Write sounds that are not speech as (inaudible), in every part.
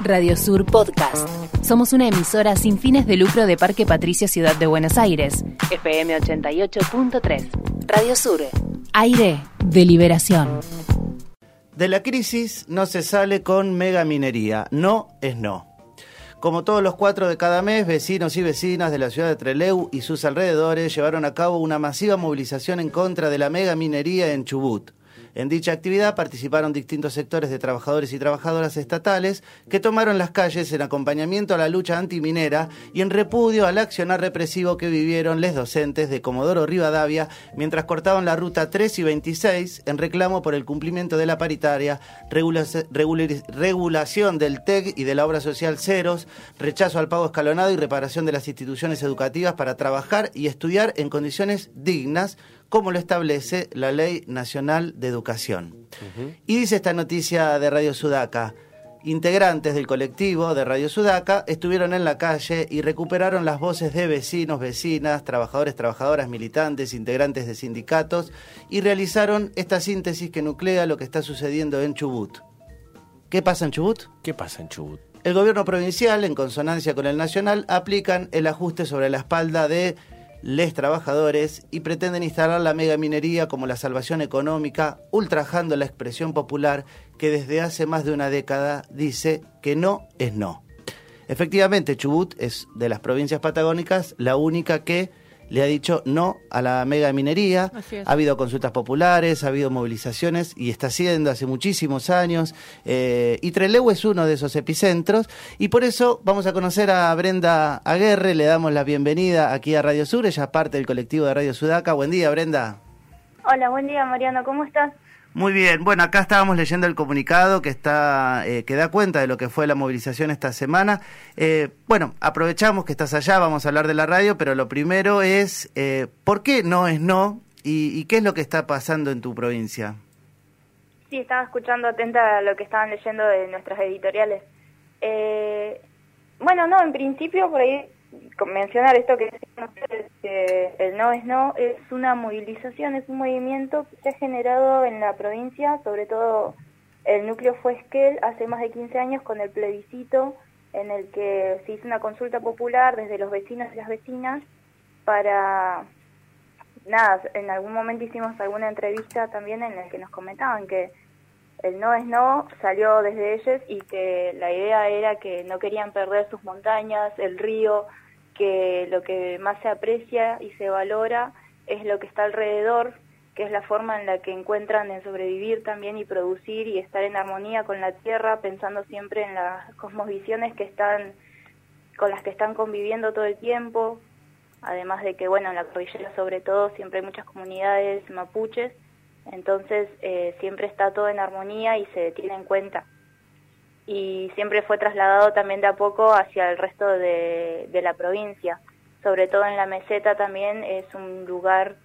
Radio Sur Podcast. Somos una emisora sin fines de lucro de Parque Patricio Ciudad de Buenos Aires. FM 88.3. Radio Sur. Aire de liberación. De la crisis no se sale con mega minería. No es no. Como todos los cuatro de cada mes, vecinos y vecinas de la ciudad de Treleu y sus alrededores llevaron a cabo una masiva movilización en contra de la mega minería en Chubut. En dicha actividad participaron distintos sectores de trabajadores y trabajadoras estatales que tomaron las calles en acompañamiento a la lucha antiminera y en repudio al accionar represivo que vivieron les docentes de Comodoro Rivadavia mientras cortaban la ruta 3 y 26 en reclamo por el cumplimiento de la paritaria, regulación del TEC y de la obra social ceros, rechazo al pago escalonado y reparación de las instituciones educativas para trabajar y estudiar en condiciones dignas como lo establece la Ley Nacional de Educación. Y dice esta noticia de Radio Sudaca, integrantes del colectivo de Radio Sudaca estuvieron en la calle y recuperaron las voces de vecinos, vecinas, trabajadores, trabajadoras, militantes, integrantes de sindicatos y realizaron esta síntesis que nuclea lo que está sucediendo en Chubut. ¿Qué pasa en Chubut? ¿Qué pasa en Chubut? El gobierno provincial, en consonancia con el nacional, aplican el ajuste sobre la espalda de les trabajadores y pretenden instalar la megaminería como la salvación económica, ultrajando la expresión popular que desde hace más de una década dice que no es no. Efectivamente, Chubut es de las provincias patagónicas la única que le ha dicho no a la mega minería. Ha habido consultas populares, ha habido movilizaciones y está haciendo hace muchísimos años. Eh, y Trelew es uno de esos epicentros y por eso vamos a conocer a Brenda Aguerre. Le damos la bienvenida aquí a Radio Sur. Ella es parte del colectivo de Radio Sudaca. Buen día, Brenda. Hola, buen día, Mariano. ¿Cómo estás? Muy bien, bueno, acá estábamos leyendo el comunicado que está eh, que da cuenta de lo que fue la movilización esta semana. Eh, bueno, aprovechamos que estás allá, vamos a hablar de la radio, pero lo primero es eh, ¿por qué no es no y, qué es lo que está pasando en tu provincia? Sí, estaba escuchando atenta a lo que estaban leyendo de nuestras editoriales. bueno, no, en principio por ahí mencionar esto que que el no es no, es una movilización, es un movimiento que se ha generado en la provincia, sobre todo el núcleo fue Esquel hace más de 15 años con el plebiscito en el que se hizo una consulta popular desde los vecinos y las vecinas para, nada, en algún momento hicimos alguna entrevista también en la que nos comentaban que el no es no salió desde ellos y que la idea era que no querían perder sus montañas, el río, que lo que más se aprecia y se valora es lo que está alrededor, que es la forma en la que encuentran en sobrevivir también y producir y estar en armonía con la tierra, pensando siempre en las cosmovisiones que están con las que están conviviendo todo el tiempo, además de que bueno, en la cordillera sobre todo siempre hay muchas comunidades mapuches, entonces eh, siempre está todo en armonía y se tiene en cuenta y siempre fue trasladado también de a poco hacia el resto de, la provincia. Sobre todo en la meseta también es un lugar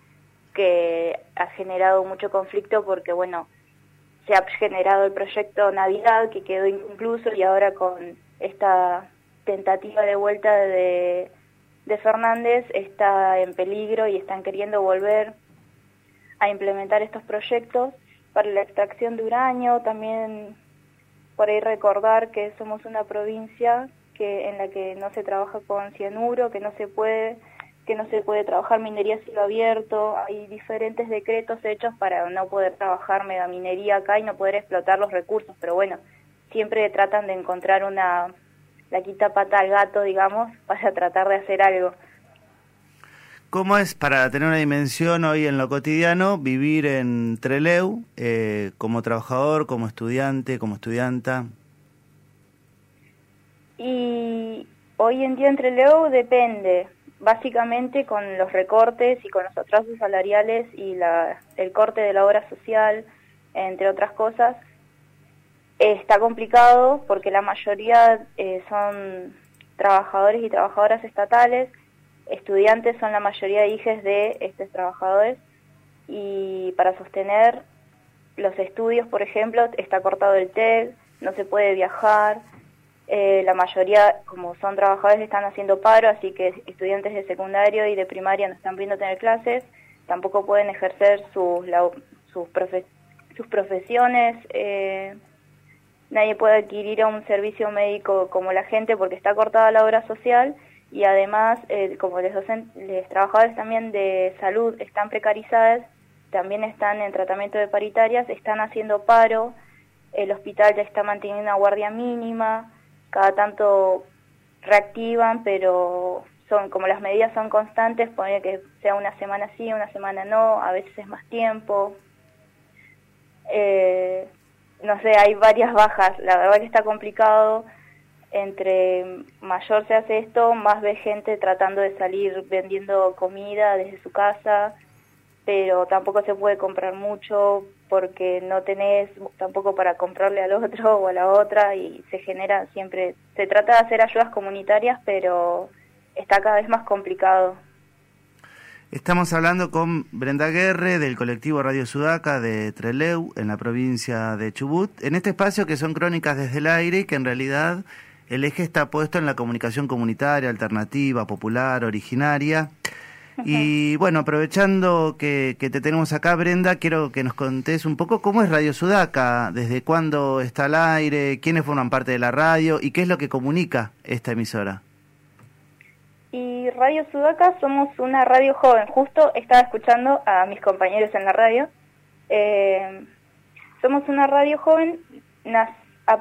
que ha generado mucho conflicto porque, bueno, se ha generado el proyecto Navidad que quedó inconcluso y ahora con esta tentativa de vuelta de, de Fernández está en peligro y están queriendo volver a implementar estos proyectos para la extracción de uranio, también por ahí recordar que somos una provincia que en la que no se trabaja con cianuro, que no se puede que no se puede trabajar minería a cielo abierto, hay diferentes decretos hechos para no poder trabajar megaminería acá y no poder explotar los recursos, pero bueno, siempre tratan de encontrar una la quita pata al gato, digamos, (laughs) para tratar de hacer algo. ¿Cómo es para tener una dimensión hoy en lo cotidiano vivir en Treleu eh, como trabajador, como estudiante, como estudianta? Y hoy en día en Treleu depende, básicamente con los recortes y con los atrasos salariales y la, el corte de la obra social, entre otras cosas, está complicado porque la mayoría eh, son trabajadores y trabajadoras estatales estudiantes son la mayoría de hijos de estos trabajadores y para sostener los estudios, por ejemplo, está cortado el TED, no se puede viajar, eh, la mayoría, como son trabajadores, están haciendo paro, así que estudiantes de secundario y de primaria no están pudiendo tener clases, tampoco pueden ejercer sus, sus, sus profesiones, eh, nadie puede adquirir un servicio médico como la gente porque está cortada la obra social y además, eh, como los, docentes, trabajadores también de salud están precarizados, también están en tratamiento de paritarias, están haciendo paro, el hospital ya está manteniendo una guardia mínima, cada tanto reactivan, pero son como las medidas son constantes, puede que sea una semana sí, una semana no, a veces es más tiempo. Eh, no sé, hay varias bajas, la verdad que está complicado. Entre mayor se hace esto, más ve gente tratando de salir vendiendo comida desde su casa, pero tampoco se puede comprar mucho porque no tenés tampoco para comprarle al otro o a la otra y se genera siempre, se trata de hacer ayudas comunitarias, pero está cada vez más complicado. Estamos hablando con Brenda Guerre del colectivo Radio Sudaca de Treleu en la provincia de Chubut, en este espacio que son crónicas desde el aire y que en realidad el eje está puesto en la comunicación comunitaria, alternativa, popular, originaria. Y bueno, aprovechando que, que, te tenemos acá, Brenda, quiero que nos contés un poco cómo es Radio Sudaca, desde cuándo está al aire, quiénes forman parte de la radio y qué es lo que comunica esta emisora. Y Radio Sudaca somos una radio joven. Justo estaba escuchando a mis compañeros en la radio. Eh, somos una radio joven. A,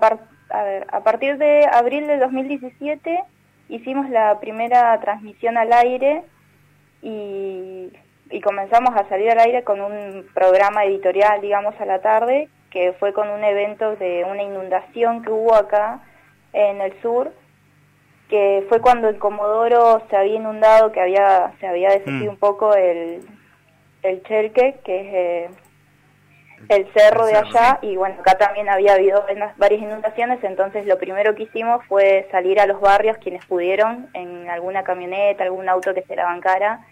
ver, a partir de abril de 2017 hicimos la primera transmisión al aire y, y comenzamos a salir al aire con un programa editorial, digamos, a la tarde, que fue con un evento de una inundación que hubo acá en el sur que fue cuando el Comodoro se había inundado, que había se había descendido mm. un poco el, el Chelque, que es eh, el cerro de allá, y bueno, acá también había habido varias inundaciones, entonces lo primero que hicimos fue salir a los barrios, quienes pudieron, en alguna camioneta, algún auto que se la bancara,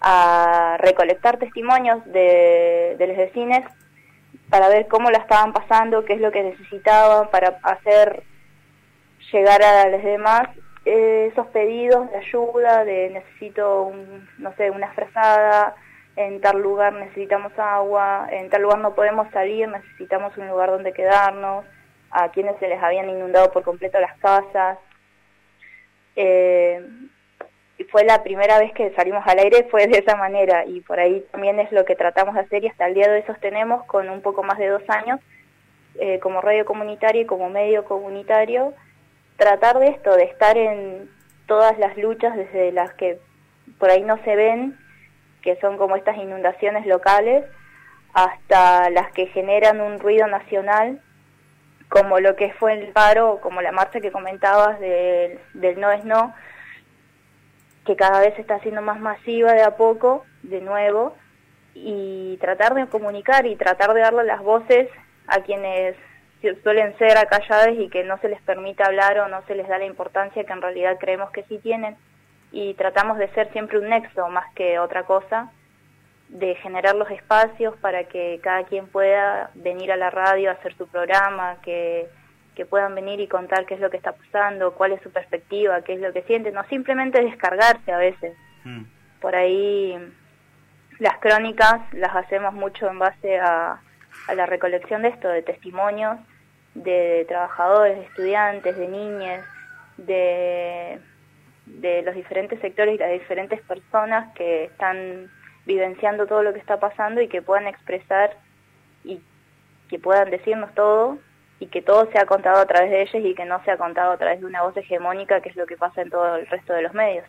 a recolectar testimonios de, de los vecinos para ver cómo la estaban pasando, qué es lo que necesitaban para hacer llegar a los demás esos pedidos de ayuda, de necesito, no sé, una frazada, en tal lugar necesitamos agua, en tal lugar no podemos salir, necesitamos un lugar donde quedarnos, a quienes se les habían inundado por completo las casas. Eh, y fue la primera vez que salimos al aire, fue de esa manera, y por ahí también es lo que tratamos de hacer y hasta el día de hoy sostenemos con un poco más de dos años eh, como radio comunitario y como medio comunitario tratar de esto, de estar en todas las luchas desde las que por ahí no se ven, que son como estas inundaciones locales, hasta las que generan un ruido nacional, como lo que fue el paro, como la marcha que comentabas del, no es no, que cada vez está siendo más masiva de a poco, de nuevo, y tratar de comunicar y tratar de darle las voces a quienes suelen ser acalladas y que no se les permite hablar o no se les da la importancia que en realidad creemos que sí tienen y tratamos de ser siempre un nexo más que otra cosa, de generar los espacios para que cada quien pueda venir a la radio a hacer su programa, que, que puedan venir y contar qué es lo que está pasando, cuál es su perspectiva, qué es lo que sienten, no simplemente descargarse a veces. Mm. Por ahí las crónicas las hacemos mucho en base a, a la recolección de esto, de testimonios de trabajadores, de estudiantes, de niñas, de, de los diferentes sectores y las diferentes personas que están vivenciando todo lo que está pasando y que puedan expresar y que puedan decirnos todo y que todo sea contado a través de ellos y que no sea contado a través de una voz hegemónica que es lo que pasa en todo el resto de los medios.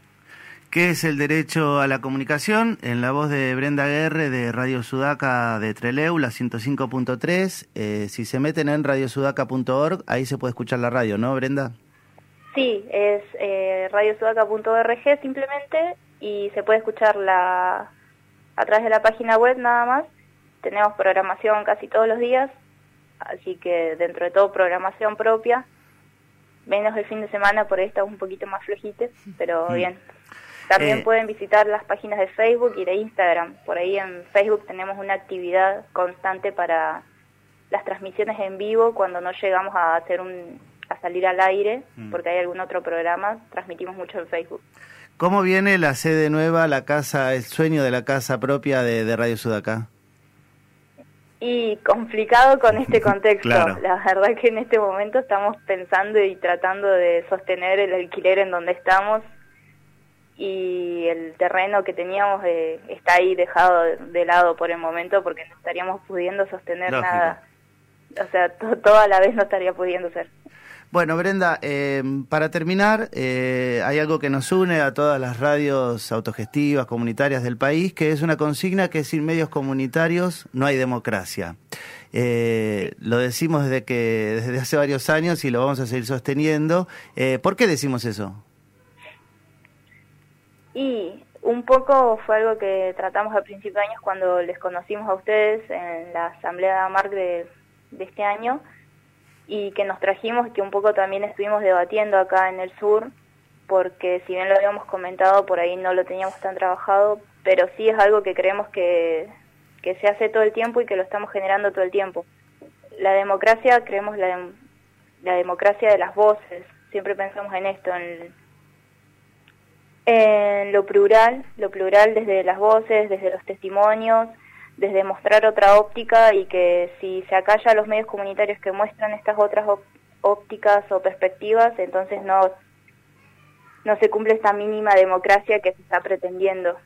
¿Qué es el derecho a la comunicación? En la voz de Brenda Guerre de Radio Sudaca de Treleu, la 105.3. Eh, si se meten en radiosudaca.org, ahí se puede escuchar la radio, ¿no, Brenda? Sí, es eh, radiosudaca.org simplemente y se puede escuchar la a través de la página web nada más. Tenemos programación casi todos los días, así que dentro de todo programación propia. Menos el fin de semana, por ahí estamos un poquito más flojitos, pero mm. bien. También eh, pueden visitar las páginas de Facebook y de Instagram. Por ahí en Facebook tenemos una actividad constante para las transmisiones en vivo cuando no llegamos a hacer un a salir al aire mm. porque hay algún otro programa, transmitimos mucho en Facebook. ¿Cómo viene la sede nueva, la casa, el sueño de la casa propia de, Radio Sudacá? Y complicado con (laughs) este contexto. La verdad que en este momento estamos pensando y tratando de sostener el alquiler en donde estamos y el terreno que teníamos eh, está ahí dejado de lado por el momento porque no estaríamos pudiendo sostener nada. O sea, toda la vez no estaría pudiendo ser. Bueno, Brenda, eh, para terminar, eh, hay algo que nos une a todas las radios autogestivas, comunitarias del país, que es una consigna que sin medios comunitarios no hay democracia. Eh, lo decimos desde que desde hace varios años y lo vamos a seguir sosteniendo. ¿Por qué decimos eso? Y un poco fue algo que tratamos a principios de años cuando les conocimos a ustedes en la asamblea de, de este año y que nos trajimos que un poco también estuvimos debatiendo acá en el sur, porque si bien lo habíamos comentado, por ahí no lo teníamos tan trabajado, pero sí es algo que creemos que, que se hace todo el tiempo y que lo estamos generando todo el tiempo. La democracia, creemos la, la democracia de las voces, siempre pensamos en esto, en, en lo plural, lo plural desde las voces, desde los testimonios, desde mostrar otra óptica y que si se acalla a los medios comunitarios que muestran estas otras ópticas o perspectivas, entonces no, no se cumple esta mínima democracia que se está pretendiendo.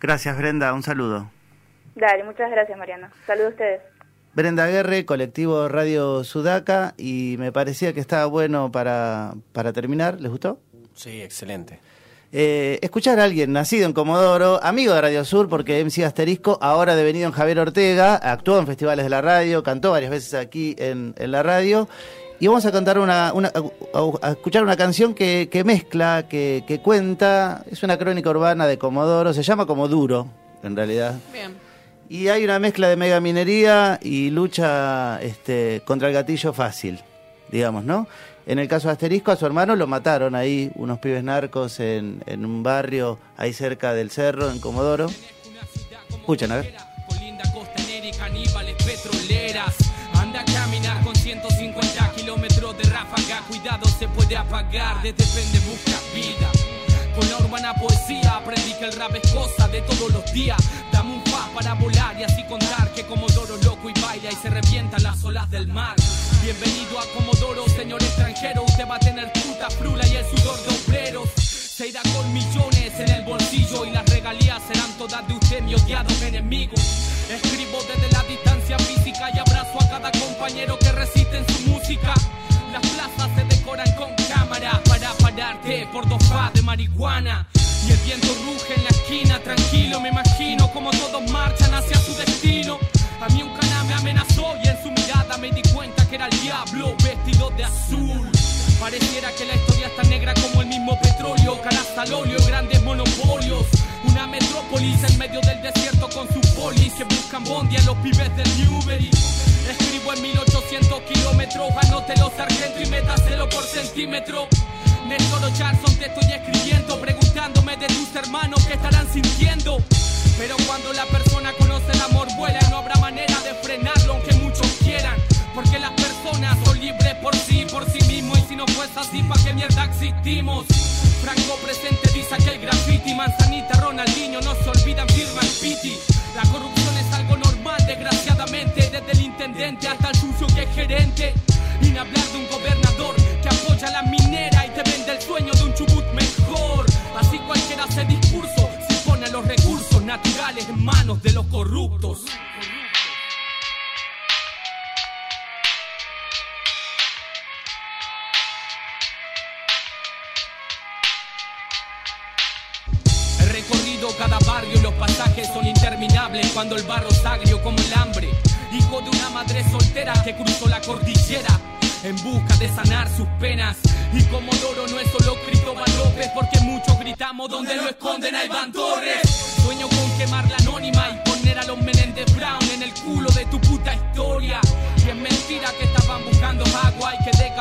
Gracias, Brenda. Un saludo. Dale, muchas gracias, Mariana. Saludos a ustedes. Brenda Guerre, colectivo Radio Sudaca, y me parecía que estaba bueno para, para terminar. ¿Les gustó? Sí, excelente. Eh, escuchar a alguien nacido en Comodoro, amigo de Radio Sur, porque MC Asterisco, ahora devenido en Javier Ortega, actuó en festivales de la radio, cantó varias veces aquí en, la radio. Y vamos a cantar una, a, escuchar una canción que, mezcla, que, cuenta, es una crónica urbana de Comodoro, se llama como Duro, en realidad. Bien. Y hay una mezcla de mega minería y lucha este, contra el gatillo fácil, digamos, ¿no? En el caso de Asterisco, a su hermano lo mataron ahí, unos pibes narcos en, en un barrio ahí cerca del cerro, en Comodoro. Escuchen, a ver. Anda a caminar con 150 kilómetros de ráfaga. Cuidado, se puede apagar. De depende, busca vida. Con la urbana poesía aprendí que el rap es cosa de todos los días. Dame un pa para volar y así contar que Comodoro loco y baila y se revientan las olas del mar. Bienvenido a Comodoro, señor extranjero. Usted va a tener puta frula y el sudor de obreros. Se irá con millones en el bolsillo y las regalías serán todas de usted, mi odiado enemigo. Escribo desde la distancia física y abrazo a cada compañero que recite en su música. Las plazas se decoran con cámara para pararte por dos fa de marihuana. Y el viento ruge en la esquina, tranquilo, me imagino como todos marchan vestido de azul. Pareciera que la historia es tan negra como el mismo petróleo, caras al óleo, grandes monopolios. Una metrópolis en medio del desierto con sus polis que buscan bondi a los pibes del Newbery. Escribo en 1800 kilómetros, anótelo sargento y métaselo por centímetro. Néstor Jackson te estoy escribiendo, preguntándome de tus hermanos que estarán sintiendo. Pero cuando la persona conoce Franco presente dice que el graffiti, Manzanita, Ronaldinho, no se olvidan, firman piti. La corrupción es algo normal, desgraciadamente, desde el intendente hasta el sucio que es gerente. Y cuando el barro es agrio como el hambre. Hijo de una madre soltera que cruzó la cordillera en busca de sanar sus penas. Y como Doro no es solo Cristóbal López, porque muchos gritamos donde lo esconden hay Van Sueño con quemar la anónima y poner a los Menéndez Brown en el culo de tu puta historia. Y es mentira que estaban buscando agua y que de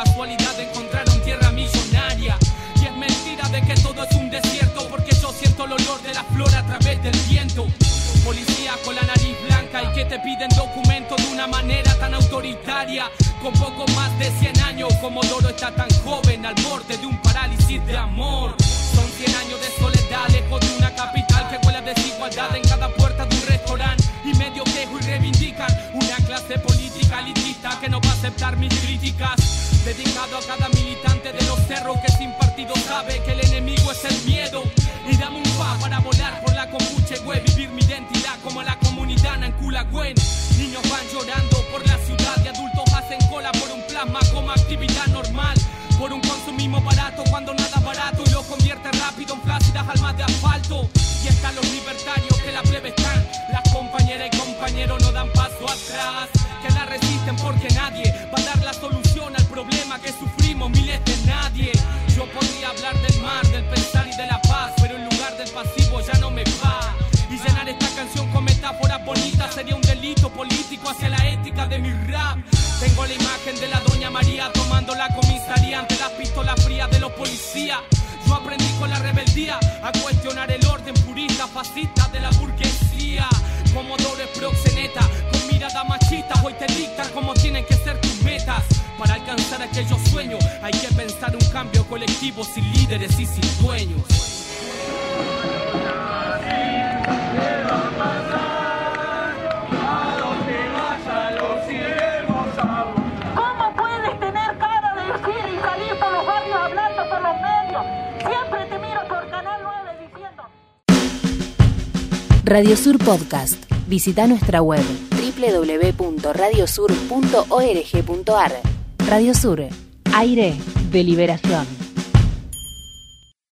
que te piden documento de una manera tan autoritaria. Con poco más de 100 años, como Loro está tan joven, al borde de un parálisis de amor. Son 100 años de soledad, lejos de una capital que huele a desigualdad en cada puerta de un restaurante. Y medio quejo y reivindican una clase política elitista que no va a aceptar mis críticas. Dedicado a cada militante de los cerros que sin partido sabe que el enemigo es el miedo. policía. Yo aprendí con la rebeldía a cuestionar el orden purista, fascista de la burguesía. Como dobles proxeneta, con mirada machista, hoy te dictan cómo tienen que ser tus metas. Para alcanzar aquellos sueños hay que pensar un cambio colectivo sin líderes y sin dueños. Radio Sur Podcast. Visita nuestra web www.radiosur.org.ar. Radio Sur, aire de liberación.